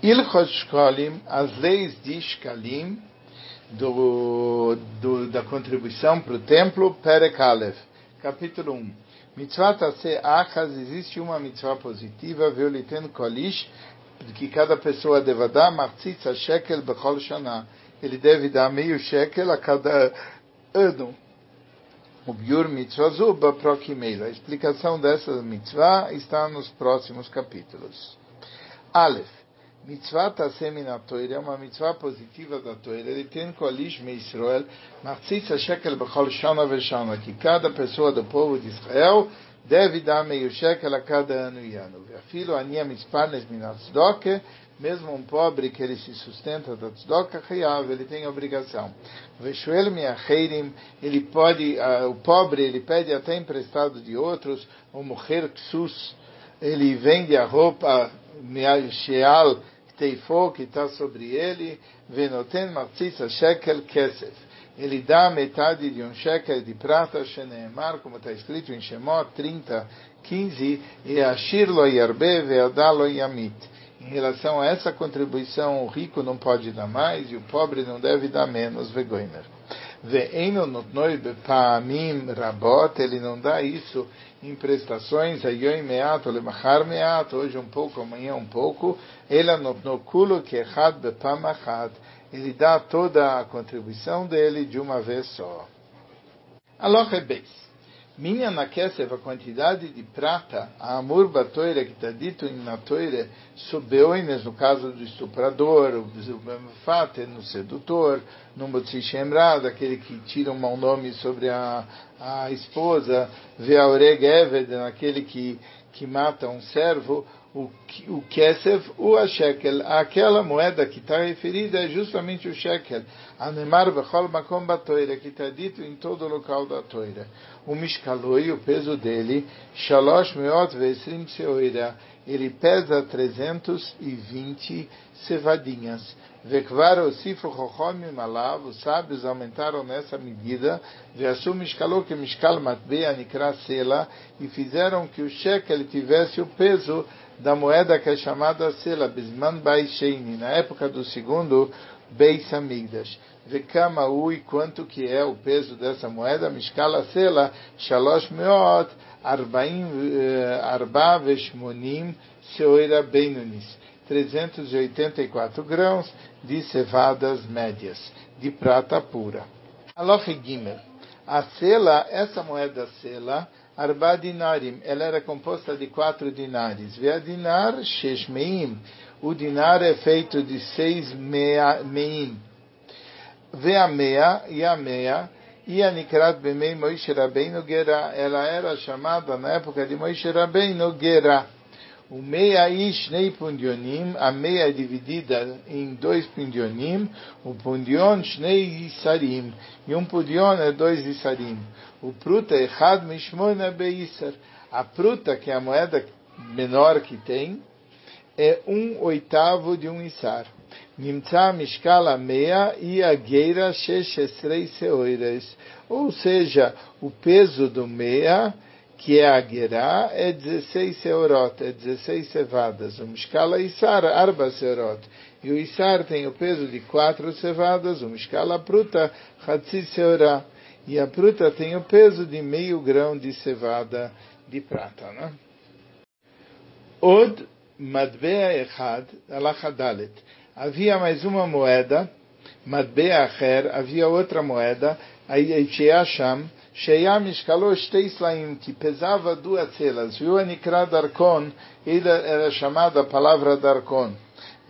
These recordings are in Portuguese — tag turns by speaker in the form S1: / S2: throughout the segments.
S1: Ilchot Shkolim, as leis de Shkalim, do, do, da contribuição para o templo, Perek Aleph, capítulo 1. Mitzvah Tase Achaz, existe uma mitzvah positiva, Veoliten Kolish, que cada pessoa deve dar, Martzitza Shekel Bechol Shana. Ele deve dar meio shekel a cada ano. O Biur Mitzvazu Baprokimeila. A explicação dessa mitzvah está nos próximos capítulos. Aleph. Mitzvah Tasemi na é uma mitzvah positiva da Torah. Ele tem Kolish Me Israel, Matzitza Shekel Bechol Shana Veshana, que cada pessoa do povo de Israel deve dar meio shekel a cada ano e ano. Filho Ania Mitzparnes Minatzdoke, mesmo um pobre que ele se sustenta da tzedakah chayav, ele tem obrigação. Veshuel miacheirim, ele pode, uh, o pobre ele pede até emprestado de outros, o mujer ksus, ele vende a roupa sheal teifo que está sobre ele, venoten matzitza shekel kesef. Ele dá metade de um shekel de prata, sheneemar, como está escrito em Shemot 30, 15, e ashir lo yarbe ve'adalo yamit em relação a essa contribuição, o rico não pode dar mais e o pobre não deve dar menos. Vegoimer. Ve'eno notnoi bepa'amim rabot, ele não dá isso em prestações, ayoim meat, lemachar meat, hoje um pouco, amanhã um pouco, ele anotnou kulo kechad bepamachad, ele dá toda a contribuição dele de uma vez só. Aloha beis. Minha na Kesef, a quantidade de prata, a amor batoira, que está dito na toire, subeoines, no caso do estuprador, o fate, no sedutor, no motzishemrad, aquele que tira um mau nome sobre a, a esposa, veaureg eved, naquele que, que mata um servo, o, o Kesef, o a shekel, aquela moeda que está referida é justamente o shekel. Anemar bechol makom batoira, que está dito em todo o local da toira. O mishkaloi, o peso dele, shalosh meot vesrim seoira, ele pesa 320 cevadinhas. Vekvar osifo chochomim alav, os sábios aumentaram nessa medida, veasu mishkalô que mishkal matbea nikra sela, e fizeram que o shekel tivesse o peso da moeda que é chamada sela, bisman baisheini, na época do segundo Beis Amigdash. Vekama ui, quanto que é o peso dessa moeda? Mishkala sela, shalosh meot, arbaim, eh, arba veshmonim, seoira benunis. 384 grãos de cevadas médias, de prata pura. Aloch Gimel. A sela, essa moeda sela, arba dinarim, ela era composta de quatro dinares. Vea dinar, sheshmeim, o dinar é feito de seis mea, meim. Vê a meia e a meia. E a Nikrat Bemei Moishe Rabbeinu Gera, ela era chamada na época de Moishe Rabbeinu Gera. O meia ishnei pundionim, a meia é dividida em dois pundionim, o pundion shnei isarim, e um pundion é dois isarim. O pruta é had mishmona beisar. A pruta, que é a moeda menor que tem, é um oitavo de um isar. Nimtza mishkala meia e a gueira sheshesrei seoires. Ou seja, o peso do meia, que é a é 16 seorot, é 16 cevadas. O mishkala isar, arba seorot. E o isar tem o peso de quatro cevadas, o mishkala pruta, hatzi seorá. E a pruta tem o peso de meio grão de cevada de prata. Né? Od Madbea Echad, Alachadalet. Havia mais uma moeda, Madbea Acher, havia outra moeda, Sham, Sheia Mishkalo Shteislaim, que pesava duas celas. Viu a Darkon, ele era chamada a palavra Darkon.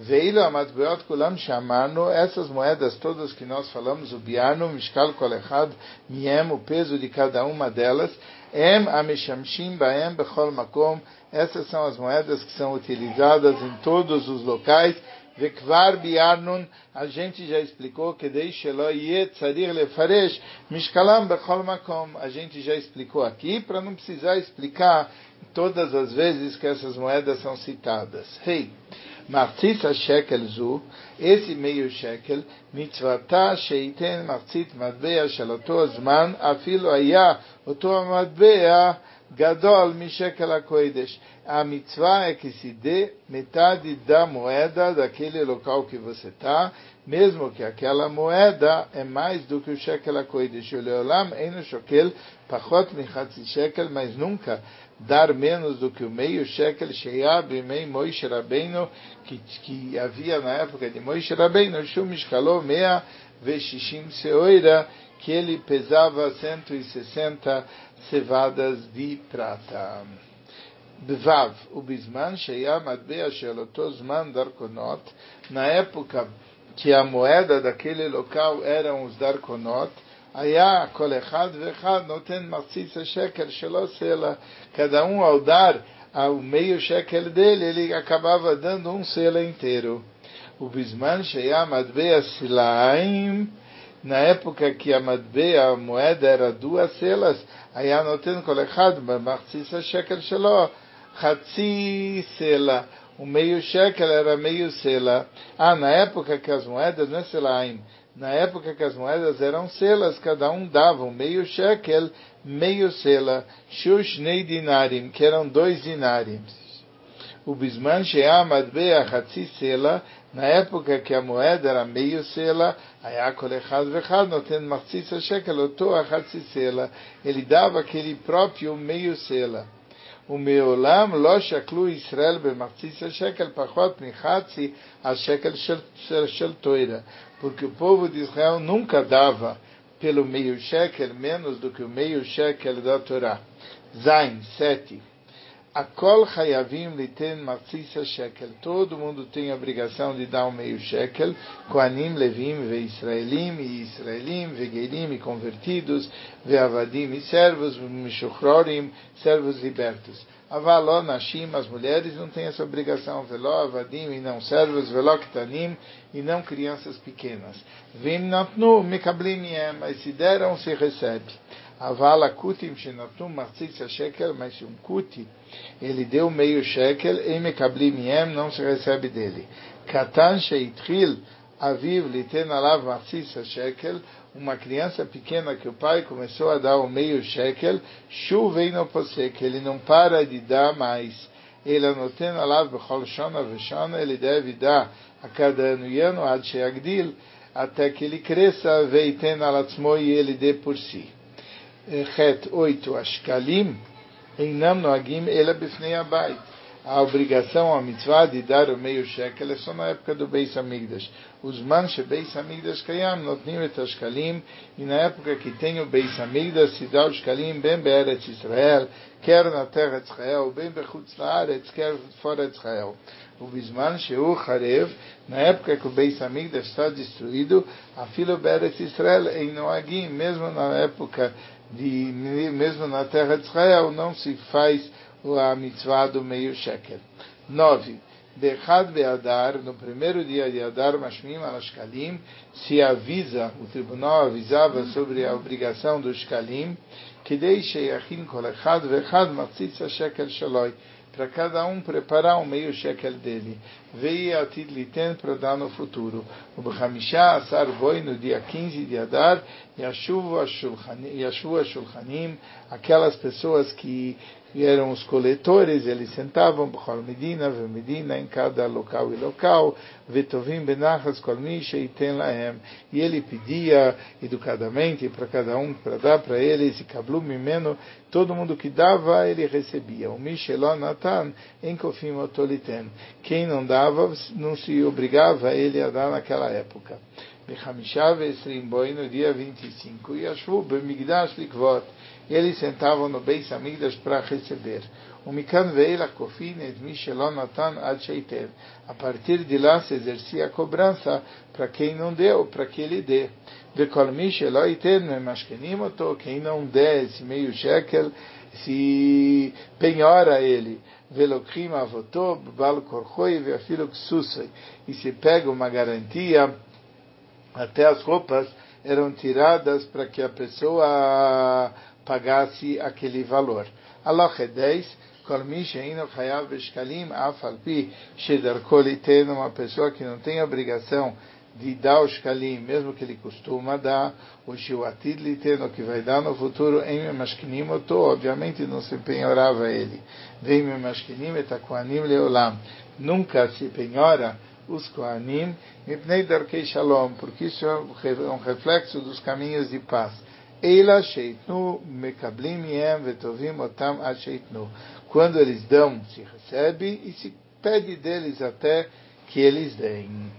S1: Veio a Matbeot Kulam chamando essas moedas todas que nós falamos, o Biano, Mishkal Kolechad, Miem, o peso de cada uma delas, Em Ameshamshim Baem Bechol Makom, essas são as moedas que são utilizadas em todos os locais. Vekvar biarnun, a gente já explicou que deixelo yet tzarir lefaresh mishkalam bechol makom. A gente já explicou aqui para não precisar explicar todas as vezes que essas moedas são citadas. Hey, מחצית השקל זו, איזה מאיר שקל, מצוותה שייתן מחצית מטבע של אותו זמן, אפילו היה אותו המטבע Gadol Mishekel HaKodesh. A mitzvah é que se dê metade da moeda daquele local que você está, mesmo que aquela moeda é mais do que o Shekel HaKodesh. O Leolam Eino Shokel Pachot Michatzi Shekel, mas nunca dar menos do que o meio shekel sheyab mei Moishe Rabbeinu que, que havia na época de Moishe Rabbeinu shum mishkalo mea veshishim seoira que ele pesava 160 cevadas de prata. Bevav, o bisman sheia matbea sheloto zman darkonot, na época que a moeda daquele local eram os darkonot, היה כל אחד ואחד נותן מחציץ השקל שלו סלע. Cada um ao dar ao meio shekel dele, ele acabava dando um selo inteiro. O bisman sheia matbea silaim, na época que a madbeia, a moeda, era duas selas, aí anoten kol echad b'machtzis shekel shelo, chatzi sela, o meio shekel era meio sela. Ah, na época que as moedas, não é selaim, na época que as moedas eram selas, cada um dava um meio shekel, meio sela, shush dinarim, que eram dois dinarim. O bisman she'a madbeia chatzi sela, na época que a moeda era meio sela, ele dava aquele próprio meio sela. ומעולם לא שקלו ישראל במחציס השקל פחות מחצי השקל של, של, של תוירה. Porque o povo de Israel nunca dava pelo meio shekel menos do que o meio shekel da Torá. Zain, sete. Akol Hayavim Liten Matzisa Shekel. Todo mundo tem a obrigação de dar um meio shekel. Koanim, Levim, Ve Israelim, e Israelim, Vegerim, e convertidos, Ve Avadim, e servos, Mishuchrorim, servos libertos. Avaló, Nashim, as mulheres não têm essa obrigação. Veló, Avadim, e não servos, Veló, Ktanim, e não crianças pequenas. Vim Natnu, Mekablim, mas se deram, se recebe. Avala kutim shenatum matzitza shekel, mas um kuti ele deu meio shekel, em mekablim yem, não se recebe dele. Katan sheitril aviv liten alav matzitza shekel, uma criança pequena que o pai começou a dar o meio shekel, chuvei no posek, ele não para de dar mais. Ele anoten alav bechol shona veshona, ele deve dar a cada ano e ano, ad sheagdil, até que ele cresça, veiten alatzmo e ele dê por si. Chet 8, Ashkalim, Einam Noagim Ela Bifnei Abayit. A obrigação, a mitzvah de dar o meio shekel é só na época do Beis Amigdash. Os manche Beis Amigdash Kayam notnim et Ashkalim, e na época que tem o Beis Amigdash se dá o Shkalim bem Be'eretz Israel, quer na terra de Israel, bem Bechutz Laaretz, quer fora de Israel. O Bisman Sheu Harev, na época que o Beis Amigdash está destruído, a filo Be'eretz Israel em Noagim, mesmo na época de, mesmo na terra de Israel, não se faz a mitzvah do meio shekel. 9. Bechad Beadar, no primeiro dia de Adar, Mashmim Alashkalim, se avisa, o tribunal avisava sobre a obrigação do Shkalim, que deixe Yachin Kolechad Vechad Matzitza Shekel Shaloi, para cada um preparar um meio shekel dele. Veio a Tidliten para dar no futuro. O Bechamisha Asar Boi, no dia 15 de Adar, Yashuva Shulchanim, aquelas pessoas que eram os coletores, eles sentavam Bechol Medina, Medina, em cada local e local, Vetovim Benachas Kolmisha e Lahem, e ele pedia educadamente para cada um, para dar para eles, e Kablu Mimeno, todo mundo que dava, ele recebia. O Mishelon Natan, em Kofim Otoliten. Quem não dava, não se obrigava ele a dar naquela época. Bechamisha Vesrim Boi, no dia 25, e Ashvu Bemigdash Likvot, e eles sentavam no Beis Amigdash para receber. O Mikan Veila Kofin et Mishelon Natan Ad Sheiter. A partir de lá se exercia a cobrança para quem não deu, para que ele dê. Vekol Mishelo Iten Memashkenim Oto, quem não der esse meio shekel, se penhora ele. Velokrim Avotó, Bal Korchoi, Veafilo Ksusoi. E se pega uma garantia, até as roupas eram tiradas para que a pessoa pagasse aquele valor. Aloche 10, כל מי שאינו חייב בשקלים, אף על פי שדרכו ליתן uma pessoa que não tem obrigação de dar o shkalim, mesmo que ele costuma dar, o shiuatid liteno, que vai dar no futuro, em mashkinim oto, obviamente não se penhorava ele. Vem mashkinim etakuanim leolam. Nunca se penhora os koanim, mipnei darkei shalom, porque isso é um reflexo dos caminhos de paz. Eila sheitnu mekablim yem vetovim otam asheitnu. Quando eles dão, se recebe, e se pede deles até que eles deem.